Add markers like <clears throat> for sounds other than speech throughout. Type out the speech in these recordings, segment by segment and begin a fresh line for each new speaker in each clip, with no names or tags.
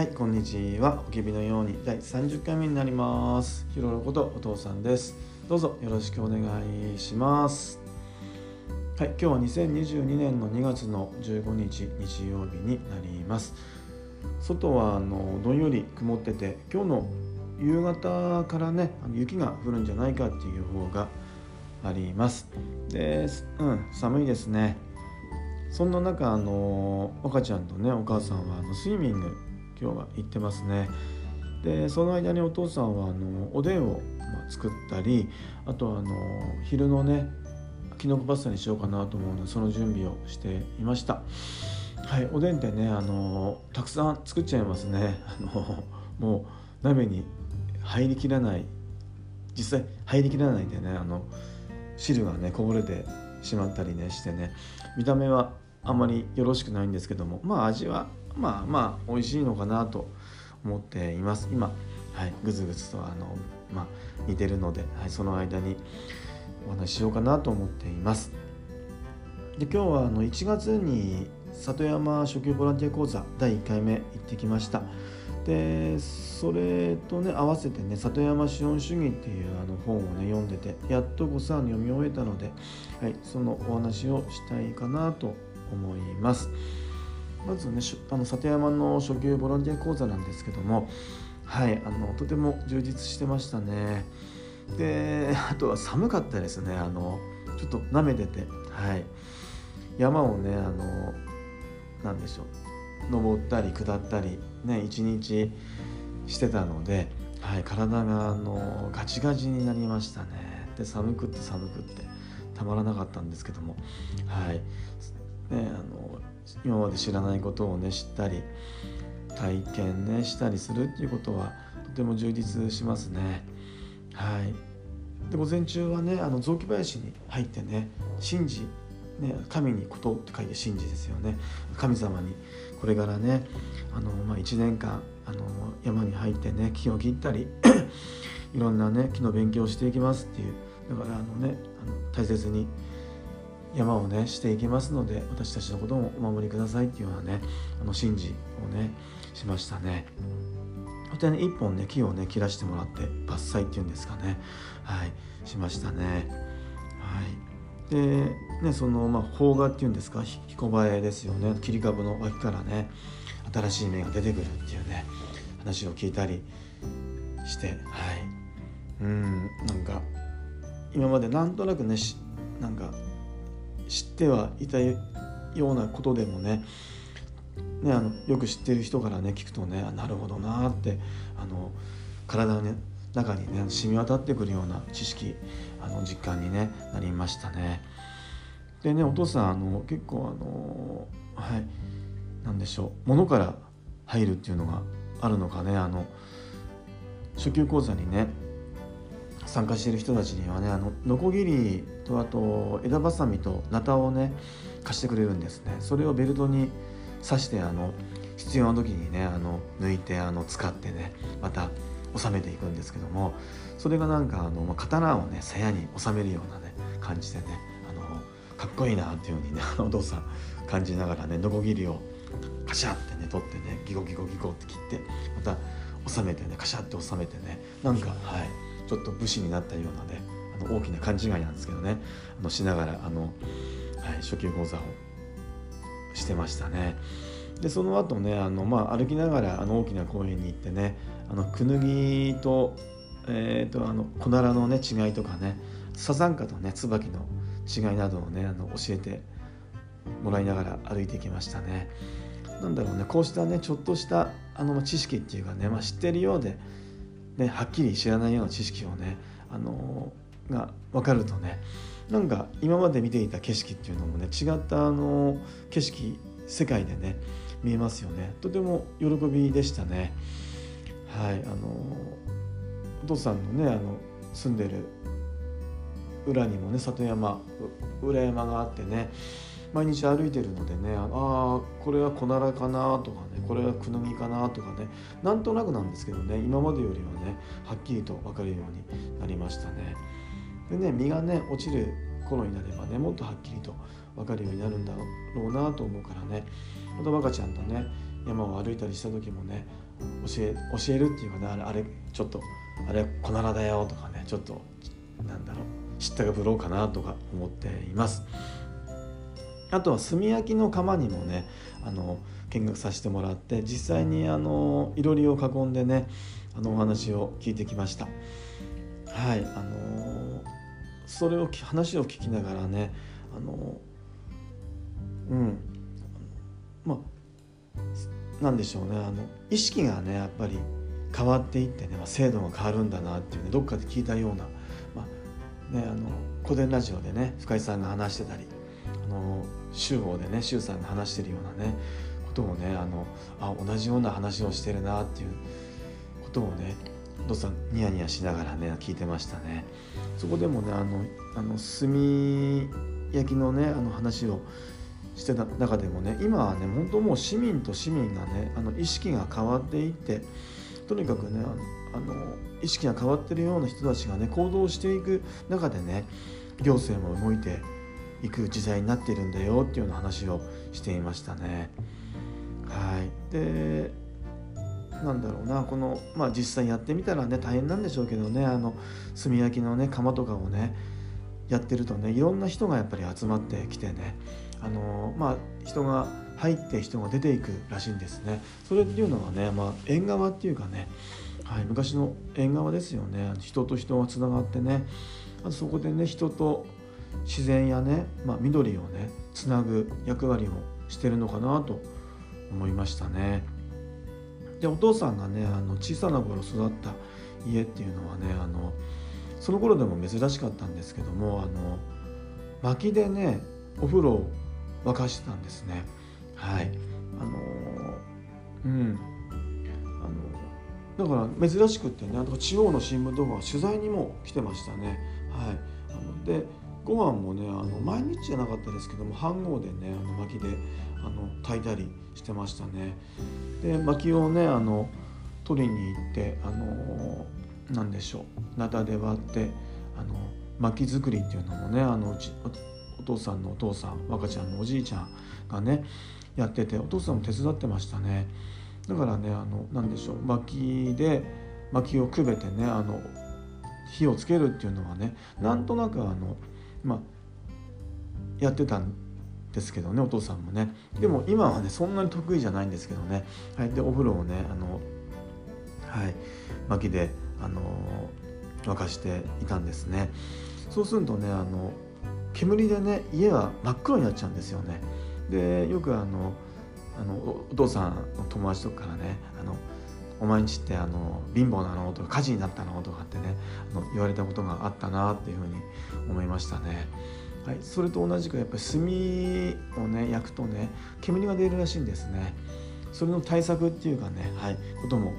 はいこんにちは。おきびのように第30回目になります。ひろろことお父さんです。どうぞよろしくお願いします。はい今日は2022年の2月の15日日曜日になります。外はあのどんより曇ってて今日の夕方からね雪が降るんじゃないかっていう予報があります。でうん寒いですね。そんな中あの赤ちゃんとねお母さんはあのスイミング今日は行ってますね。でその間にお父さんはあのおでんを、作ったりあとあの昼のねきのこパスタにしようかなと思うのでその準備をしていました。はいおでんってねあのたくさん作っちゃいますね。あのもう鍋に入りきらない。実際入りきらないでねあの汁がねこぼれてしまったりねしてね。見た目はあんまりよろしくないんですけどもまあ味はまあまあ美味しいのかなと思っています。今はいぐずぐずとあのまあ似てるので、はい、その間にお話ししようかなと思っています。で今日はあの1月に里山初級ボランティア講座第1回目行ってきました。でそれとね合わせてね里山資本主義っていうあの本をね読んでてやっとごさん読み終えたので、はい、そのお話をしたいかなと思います。まずねあの里山の初級ボランティア講座なんですけどもはいあのとても充実してましたね。であとは寒かったですね。あのちょっと舐めてて。はい。山をねあのなんでしょう。登ったり下ったりね一日してたので、はい、体があのガチガチになりましたね。で寒くって寒くってたまらなかったんですけども。はい。ねあの今まで知らないことをね知ったり体験ねしたりするっていうことはとても充実しますね。はい。で午前中はねあの雑木林に入ってね神事ね、神にことって書いて神事ですよね。神様にこれからねあの、まあ、1年間あの山に入ってね木を切ったり <clears throat> いろんなね木の勉強をしていきますっていう。だからあのねあの大切に山をねしていきますので私たちのこともお守りくださいっていうようなねあの神事をねしましたね。そしてね一本ね木をね切らしてもらって伐採っていうんですかねはいしましたね。はいでねそのまあ邦画っていうんですか彦映えですよね切り株の脇からね新しい芽が出てくるっていうね話を聞いたりしてはいうんなんか今までなんとなくねなんか知ってはいたようなことでもねねあのよく知ってる人からね聞くとねなるほどなってあの体の、ね、中にね染み渡ってくるような知識あの実感に、ね、なりましたね。でねお父さんあの結構あのはい何でしょう物から入るっていうのがあるのかねあの初級講座にね参加している人たちにはねあのノコギリとあと枝ばさみとナタをね貸してくれるんですね。それをベルトに刺してあの必要な時にねあの抜いてあの使ってねまた収めていくんですけどもそれがなんかあのまあ刀をね鞘に収めるようなね感じでねあのかっこいいなっていうふうにねお父さん感じながらねノコギリをカシャってね取ってねギコギコギコって切ってまた収めてねカシャって収めてねなんかはい。ちょっと武士になったようなねあの大きな勘違いなんですけどねあのしながらあの、はい、初級講座をしてましたね。でその後ねあの、まあ、歩きながらあの大きな公園に行ってねあのクヌギと,、えーと、あのコナラの、ね、違いとかねサザンカとね椿の違いなどをねあの教えてもらいながら歩いていきましたね。なんだろうねこうしたねちょっとしたあの知識っていうかね、まあ、知ってるようでね、はっきり知らないような知識をね、あのー、が分かるとねなんか今まで見ていた景色っていうのもね違ったあの景色世界でね見えますよね。とても喜びでしたね。はいあのお父さんのねあの住んでる裏にもね里山裏山があってね毎日歩いてるのでねああこれはコナラかなとかねこれはクヌギかなとかねなんとなくなんですけどね今までよりはねはっきりと分かるようになりましたね。でね実がね落ちる頃になればねもっとはっきりと分かるようになるんだろうなと思うからねまた若ちゃんとね山を歩いたりした時もね教え教えるっていうかねあれあれちょっとあれ小奈良だよとかねちょっとなんだろう知ったかぶろうかなとか思っています。あとは炭焼きの窯にもねあの見学させてもらって実際にあのいろりを囲んでねあのお話を聞いてきました。はいあのそれを話を聞きながらねあのうんまあなんでしょうねあの意識がねやっぱり変わっていってね、まあ、制度が変わるんだなっていうねどっかで聞いたような、まあね、あの古典ラジオでね深井さんが話してたりあの集合でね周さんが話してるようなねことをねあのあ同じような話をしてるなっていうことをねお父さんニヤニヤしながらね聞いてましたね。そこでもねあのあの炭焼きのねあの話をしてた中でもね今はね本当もう市民と市民がねあの意識が変わっていってとにかくねあの意識が変わってるような人たちがね行動していく中でね行政も動いていく時代になっているんだよっていうような話をしていましたね。はい、でなんだろうな。このまあ実際やってみたらね大変なんでしょうけどね。あの炭焼きのね窯とかをねやってるとねいろんな人がやっぱり集まってきてね。あのまあ人が入って人が出ていくらしいんですね。それっていうのはね、まあ、縁側っていうかね、はい、昔の縁側ですよね。人と人がつながってね。あそこでね人と自然やね、まあ、緑をねつなぐ役割をしてるのかなと思いましたね。でお父さんがねあの小さな頃育った家っていうのはねあのその頃でも珍しかったんですけどもあの薪でねお風呂を沸かしてたんですね。はいあのうんあのだから珍しくってね地方の新聞とか取材にも来てましたね。はい、あのでご飯もねあの毎日じゃなかったですけども飯盒でねあの薪であの炊いたりしてましたね。で薪をねあの取りに行ってあの何でしょうナタで割ってあの薪作りっていうのもねあのうちお父さんのお父さん若ちゃんのおじいちゃんがねやっててお父さんも手伝ってましたねだからねあの何でしょう薪で薪をくべてねあの火をつけるっていうのはねなんとなくあのまあやってたんですけどねお父さんもね。でも今はねそんなに得意じゃないんですけどね、はい、でお風呂をねあのはい薪であの沸かしていたんですね。そうするとねあの煙でね家は真っ黒になっちゃうんですよね。でよくあのあのお父さんの友達とかからねあのお前んちってあの貧乏なのとか火事になったのとかってねあの言われたことがあったなっていうふうに思いましたね。はい、それと同じくやっぱり炭をね焼くとね煙が出るらしいんですね。それの対策っていうかね、はい、ことも、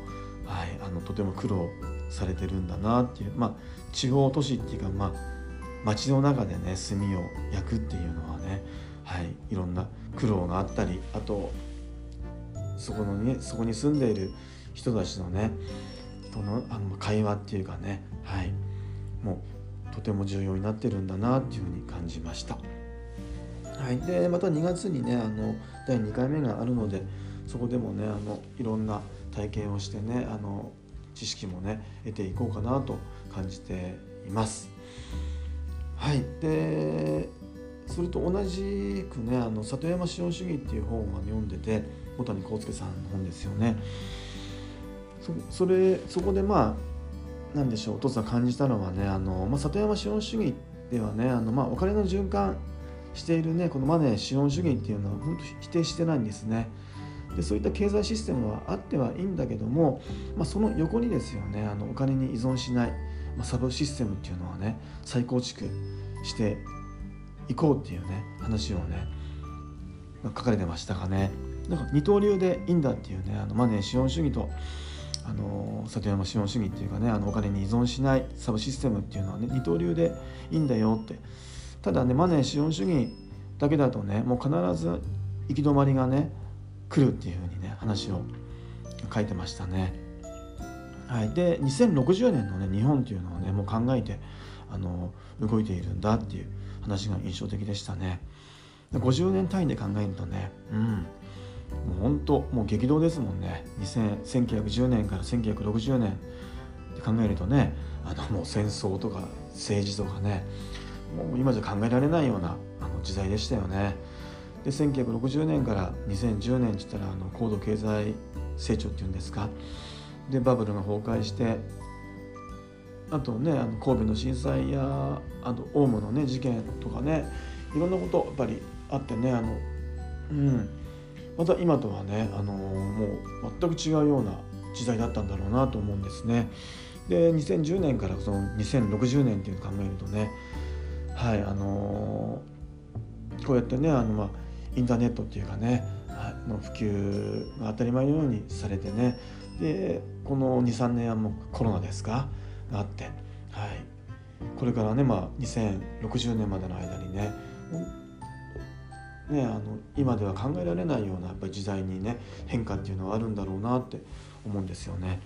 はい、あのとても苦労されてるんだなっていうまあ地方都市っていうかまあ街の中でね炭を焼くっていうのはね、はい、いろんな苦労があったりあとそこのねそこに住んでいる人たちのねとのあの会話っていうかね、はい、もうとても重要になってるんだなっていうふうに感じました。はい、でまた2月にねあの第2回目があるのでそこでもねあのいろんな体験をしてねあの知識もね得ていこうかなと感じています。はいでそれと同じくね「あの里山資本主義」っていう本を読んでて小谷幸介さんの本ですよね。そそれそこでまあ何でしょうお父さん感じたのはねあの、まあ、里山資本主義ではねあの、まあ、お金の循環しているねこのマネー資本主義っていうのは本当否定してないんですね。でそういった経済システムはあってはいいんだけども、まあ、その横にですよねあのお金に依存しないまあ、サブシステムっていうのはね再構築していこうっていうね話をね書かれてましたかね。なんか二刀流でいいんだっていうねあのマネー資本主義とあの里山資本主義っていうかねあのお金に依存しないサブシステムっていうのはね二刀流でいいんだよって。ただねマネー資本主義だけだとねもう必ず行き止まりがね来るっていうふうにね話を書いてましたね。はい、で2060年のね日本っていうのをねもう考えてあの動いているんだっていう話が印象的でしたね。50年単位で考えるとねうん。もう本当もう激動ですもんね。1910年から1960年って考えるとねあのもう戦争とか政治とかねもう今じゃ考えられないようなあの時代でしたよね。で1960年から2010年って言ったらあの高度経済成長っていうんですか。でバブルが崩壊してあとねあの神戸の震災やあとオウムのね事件とかねいろんなことやっぱりあってねあのうん。また今とはねあのもう全く違うような時代だったんだろうなと思うんですね。で2010年からその2060年っていうのを考えるとねはいあのこうやってねあの、まあ、インターネットっていうかねの普及が当たり前のようにされてねでこの23年はもうコロナですかがあって、はい、これからね、まあ、2060年までの間にねねあの今では考えられないようなやっぱり時代にね変化っていうのはあるんだろうなって思うんですよね。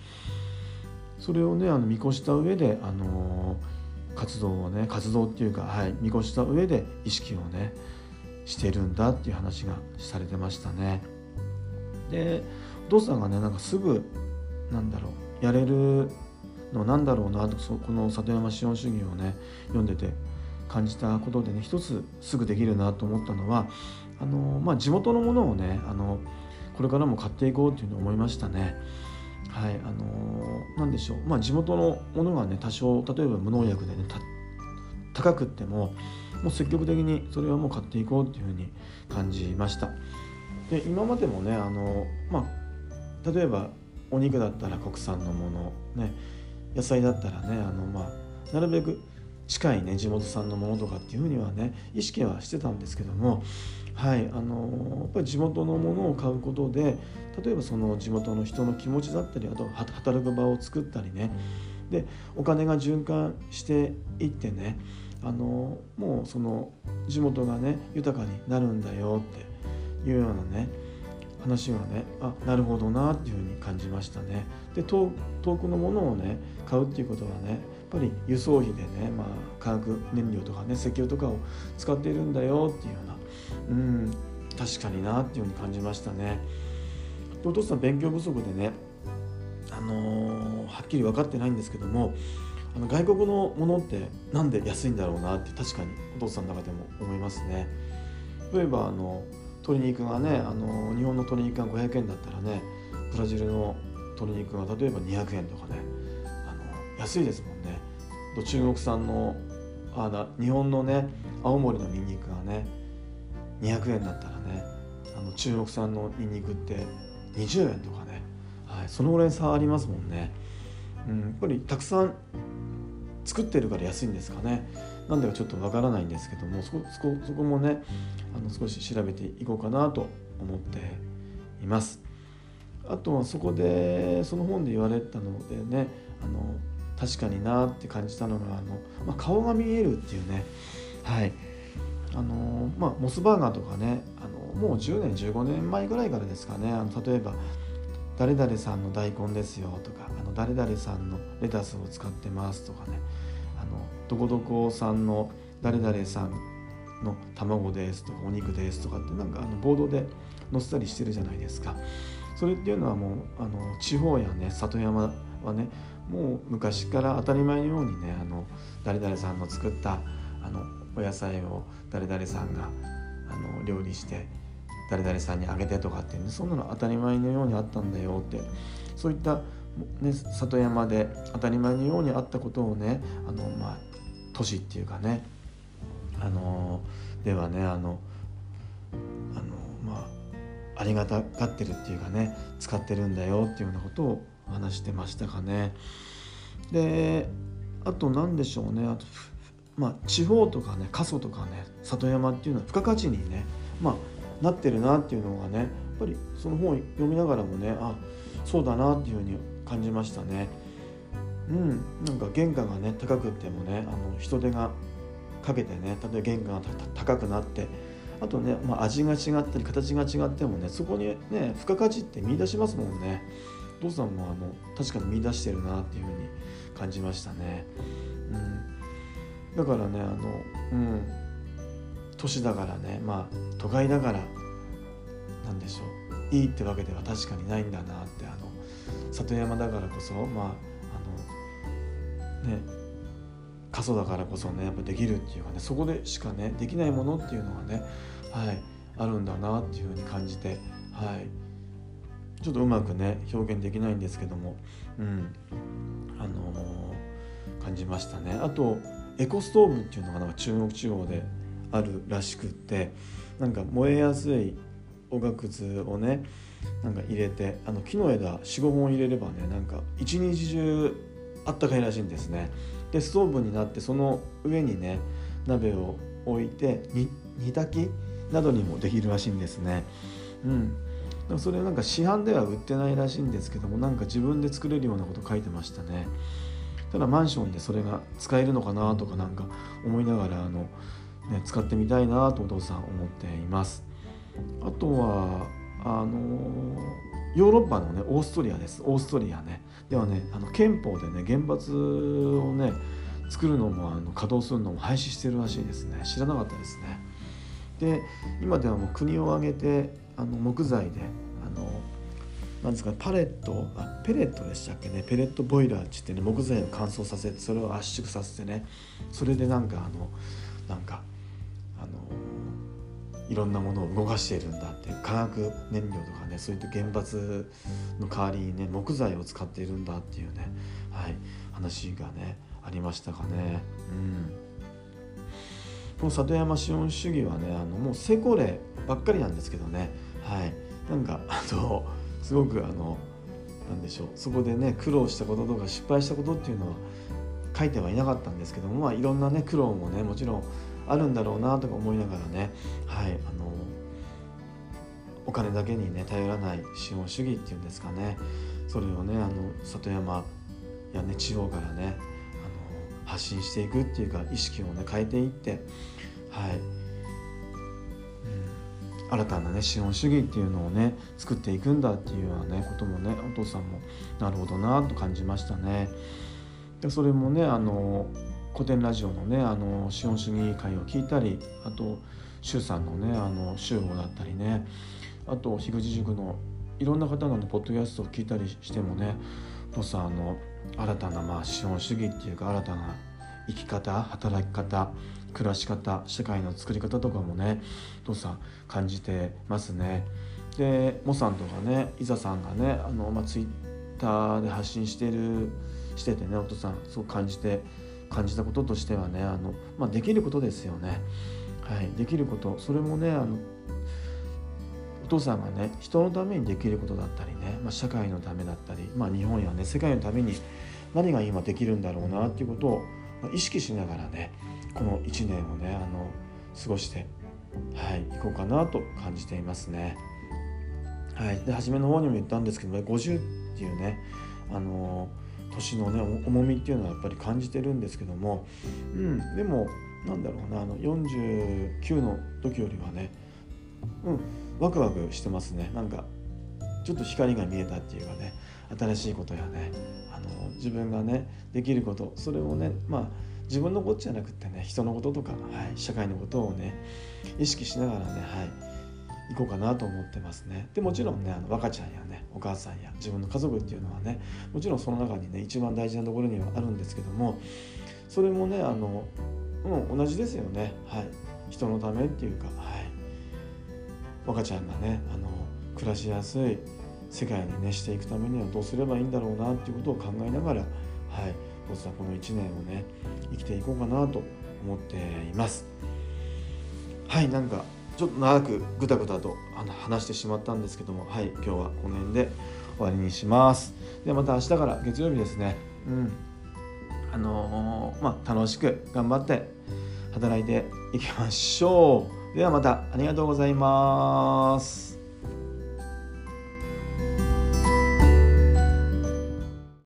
それをねあの見越した上であの活動をね活動っていうか、はい、見越した上で意識をねしてるんだっていう話がされてましたね。でお父さんがねなんかすぐなんだろうやれるのなんだろうなとこの里山資本主義をね読んでて感じたことでね一つすぐできるなと思ったのはあの、まあ、地元のものをねあのこれからも買っていこうというふうに思いましたね。はい、あの何でしょう、まあ、地元のものがね多少例えば無農薬でね高くってももう積極的にそれはもう買っていこうっていうふうに感じましたで今までもねあの、まあ、例えばお肉だったら国産のもの、ね、野菜だったらねあの、まあ、なるべく近いね地元産のものとかっていうふうにはね意識はしてたんですけどもはいあのやっぱり地元のものを買うことで例えばその地元の人の気持ちだったりあと働く場を作ったりねでお金が循環していってねあのもうその地元がね豊かになるんだよっていうようなね話はねあなるほどなっていうふうに感じましたね。で遠くのものをね買うっていうことはねぱり輸送費でね、まあ、化学燃料とかね石油とかを使っているんだよっていうようなうん確かになっていうふうに感じましたね。お父さん勉強不足でねあのー、はっきり分かってないんですけどもあの外国のものってなんで安いんだろうなって確かにお父さんの中でも思いますね。例えばあの鶏肉がねあの日本の鶏肉が500円だったらねブラジルの鶏肉が例えば200円とかね安いですもんね。中国産のあだ日本のね青森のニンニクがね200円だったらねあの中国産のニンニクって20円とかね、はい、そのぐらい差ありますもんね。うん、やっぱりたくさん作ってるから安いんですかねなんでかちょっとわからないんですけどもそこそこそこもねあの少し調べていこうかなと思っています。あとはそこでその本で言われたのでねあの確かになって感じたのがあの、まあ、顔が見えるっていうね。はい。あのまあモスバーガーとかねあのもう10年15年前ぐらいからですかね。あの例えば誰々さんの大根ですよとかあの誰々さんのレタスを使ってますとかね。あのどこどこさんの誰々さんの卵ですとかお肉ですとかってなんかあのボードで載せたりしてるじゃないですか。それっていうのはもうあの地方やね里山はねもう昔から当たり前のようにねあの誰々さんの作ったあのお野菜を誰々さんがあの料理して誰々さんにあげてとかっていうねそんなの当たり前のようにあったんだよって。そういった、ね、里山で当たり前のようにあったことをねあの、まあ、都市っていうかねあのではねあのあのまあありがたがってるっていうかね使ってるんだよっていうようなことを話してましたかね。であと何でしょうねあとまあ地方とかね過疎とかね里山っていうのは付加価値にねまあなってるなっていうのがねやっぱりその本を読みながらもねあそうだなっていうふうに感じましたね。うん、なんか原価がね高くってもねあの人手がかけてね例えば原価が高くなってあとね、まあ、味が違ったり形が違ってもねそこにね付加価値って見出しますもんね。父さんもあの確かに見出してるなっていうふうに感じましたね。うん、だからねあの、うん、都市だからねまあ都会だからなんでしょう。いいってわけでは確かにないんだなってあの里山だからこそまああのね過疎だからこそねやっぱできるっていうかねそこでしかねできないものっていうのがねはいあるんだなっていうふうに感じてはい。ちょっとうまくね表現できないんですけどもうん。あのー、感じましたね。あとエコストーブっていうのがなんか中国地方であるらしくってなんか燃えやすいおがくずをねなんか入れてあの木の枝45本入れればねなんか一日中あったかいらしいんですね。でストーブになってその上にね鍋を置いて煮炊きなどにもできるらしいんですね。うん。でもそれなんか市販では売ってないらしいんですけどもなんか自分で作れるようなこと書いてましたね。ただマンションでそれが使えるのかなとかなんか思いながらあの、ね、使ってみたいなとお父さん思っています。あとはあのヨーロッパのねオーストリアです。オーストリアね。ではねあの憲法でね原発をね作るのもあの稼働するのも廃止してるらしいですね。知らなかったですね。で今ではもう国を挙げてあの木材であのなんですかパレットあペレットでしたっけねペレットボイラーって言ってね木材を乾燥させてそれを圧縮させてねそれでなんかあのなんかあのいろんなものを動かしているんだって化学燃料とかねそういった原発の代わりにね木材を使っているんだっていうね、はい、話がねありましたかね。うんこの里山資本主義はねあのもう成功例ばっかりなんですけどねはい。なんかあのすごくあのなんでしょう。そこでね苦労したこととか失敗したことっていうのは書いてはいなかったんですけどもまあいろんなね苦労もねもちろんあるんだろうなとか思いながらねはいあのお金だけにね頼らない資本主義っていうんですかね。それをねあの里山やね地方からねあの発信していくっていうか意識をね変えていってはい、新たなね資本主義っていうのをね作っていくんだっていうようなねこともねお父さんもなるほどなと感じましたね。でそれもねあの古典ラジオのねあの資本主義会を聞いたりあと周さんのねあの集合だったりねあと樋口塾のいろんな方の、ポッドキャストを聞いたりしてもねお父さんあの新たなまあ資本主義っていうか新たな生き方働き方暮らし方社会の作り方とかもねお父さん感じてますね。でモさんとかね伊沢さんがねあの、まあ、ツイッターで発信してるしててねお父さんすごく感じて感じたこととしてはねあの、まあ、できることですよね。はい、できることそれもねあのお父さんがね人のためにできることだったりね、まあ、社会のためだったり、まあ、日本やね世界のために何が今できるんだろうなっていうことを意識しながらねこの1年をねあの過ごしてはい行こうかなと感じていますね。はい、で初めの方にも言ったんですけど50っていうねあの年のね重みっていうのはやっぱり感じてるんですけども、うん、でもなんだろうなあの49の時よりはね、うん、ワクワクしてますねなんかちょっと光が見えたっていうかね新しいことやねあの自分がねできることそれをねまあ自分のことじゃなくてね人のこととか、はい、社会のことをね意識しながらね、はい行こうかなと思ってますね。でもちろんねあの若ちゃんやねお母さんや自分の家族っていうのはねもちろんその中にね一番大事なところにはあるんですけどもそれもねあの、うん、同じですよねはい人のためっていうかはい若ちゃんがねあの暮らしやすい世界にねしていくためにはどうすればいいんだろうなっていうことを考えながらはい僕はこの1年をね生きていこうかなと思っています。はいなんかちょっと長くぐたぐたと話してしまったんですけどもはい今日はこの辺で終わりにします。ではまた明日から月曜日ですね。うん。あのー、まあ楽しく頑張って働いていきましょう。ではまたありがとうございます。